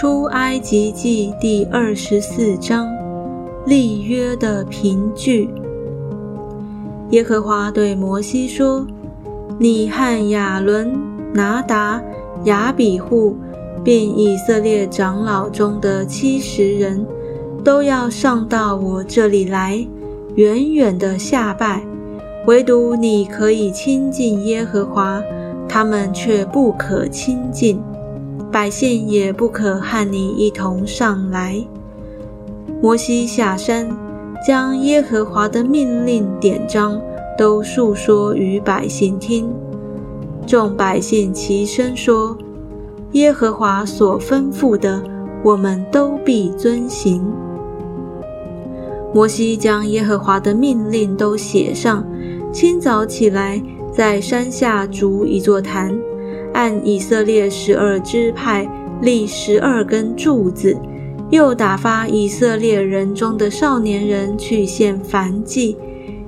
出埃及记第二十四章立约的凭据。耶和华对摩西说：“你和亚伦、拿达、亚比户，并以色列长老中的七十人，都要上到我这里来，远远的下拜。唯独你可以亲近耶和华，他们却不可亲近。”百姓也不可和你一同上来。摩西下山，将耶和华的命令典章都述说与百姓听。众百姓齐声说：“耶和华所吩咐的，我们都必遵行。”摩西将耶和华的命令都写上，清早起来，在山下筑一座坛。按以色列十二支派立十二根柱子，又打发以色列人中的少年人去献燔祭，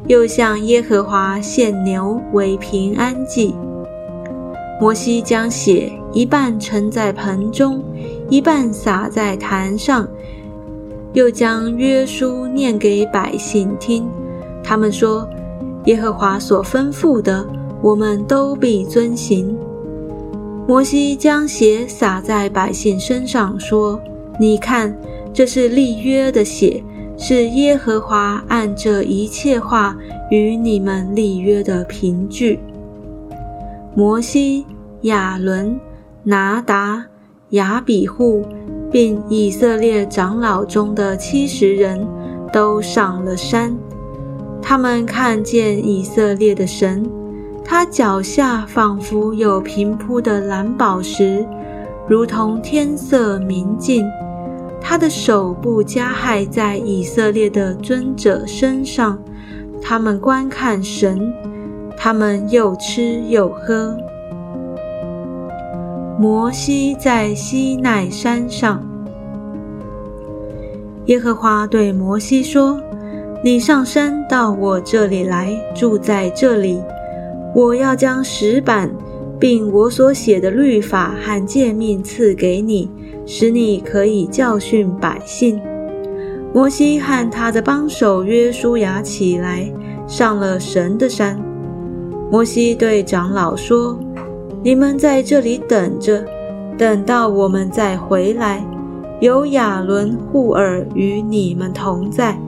又向耶和华献牛为平安祭。摩西将血一半盛在盆中，一半洒在坛上，又将约书念给百姓听。他们说：“耶和华所吩咐的，我们都必遵行。”摩西将血洒在百姓身上，说：“你看，这是立约的血，是耶和华按这一切话与你们立约的凭据。”摩西、亚伦、拿达、亚比户，并以色列长老中的七十人都上了山，他们看见以色列的神。他脚下仿佛有平铺的蓝宝石，如同天色明净。他的手部加害在以色列的尊者身上，他们观看神，他们又吃又喝。摩西在西奈山上，耶和华对摩西说：“你上山到我这里来，住在这里。”我要将石板，并我所写的律法和诫命赐给你，使你可以教训百姓。摩西和他的帮手约书亚起来，上了神的山。摩西对长老说：“你们在这里等着，等到我们再回来。有亚伦、护尔与你们同在，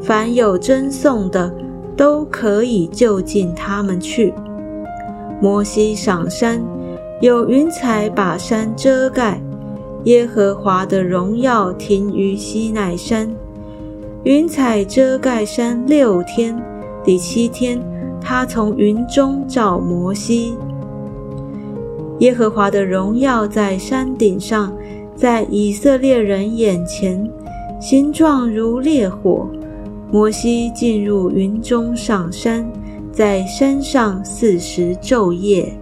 凡有真颂的，都可以就近他们去。”摩西上山，有云彩把山遮盖。耶和华的荣耀停于西奈山，云彩遮盖山六天。第七天，他从云中照摩西。耶和华的荣耀在山顶上，在以色列人眼前，形状如烈火。摩西进入云中上山。在山上四时昼夜。